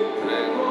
entrega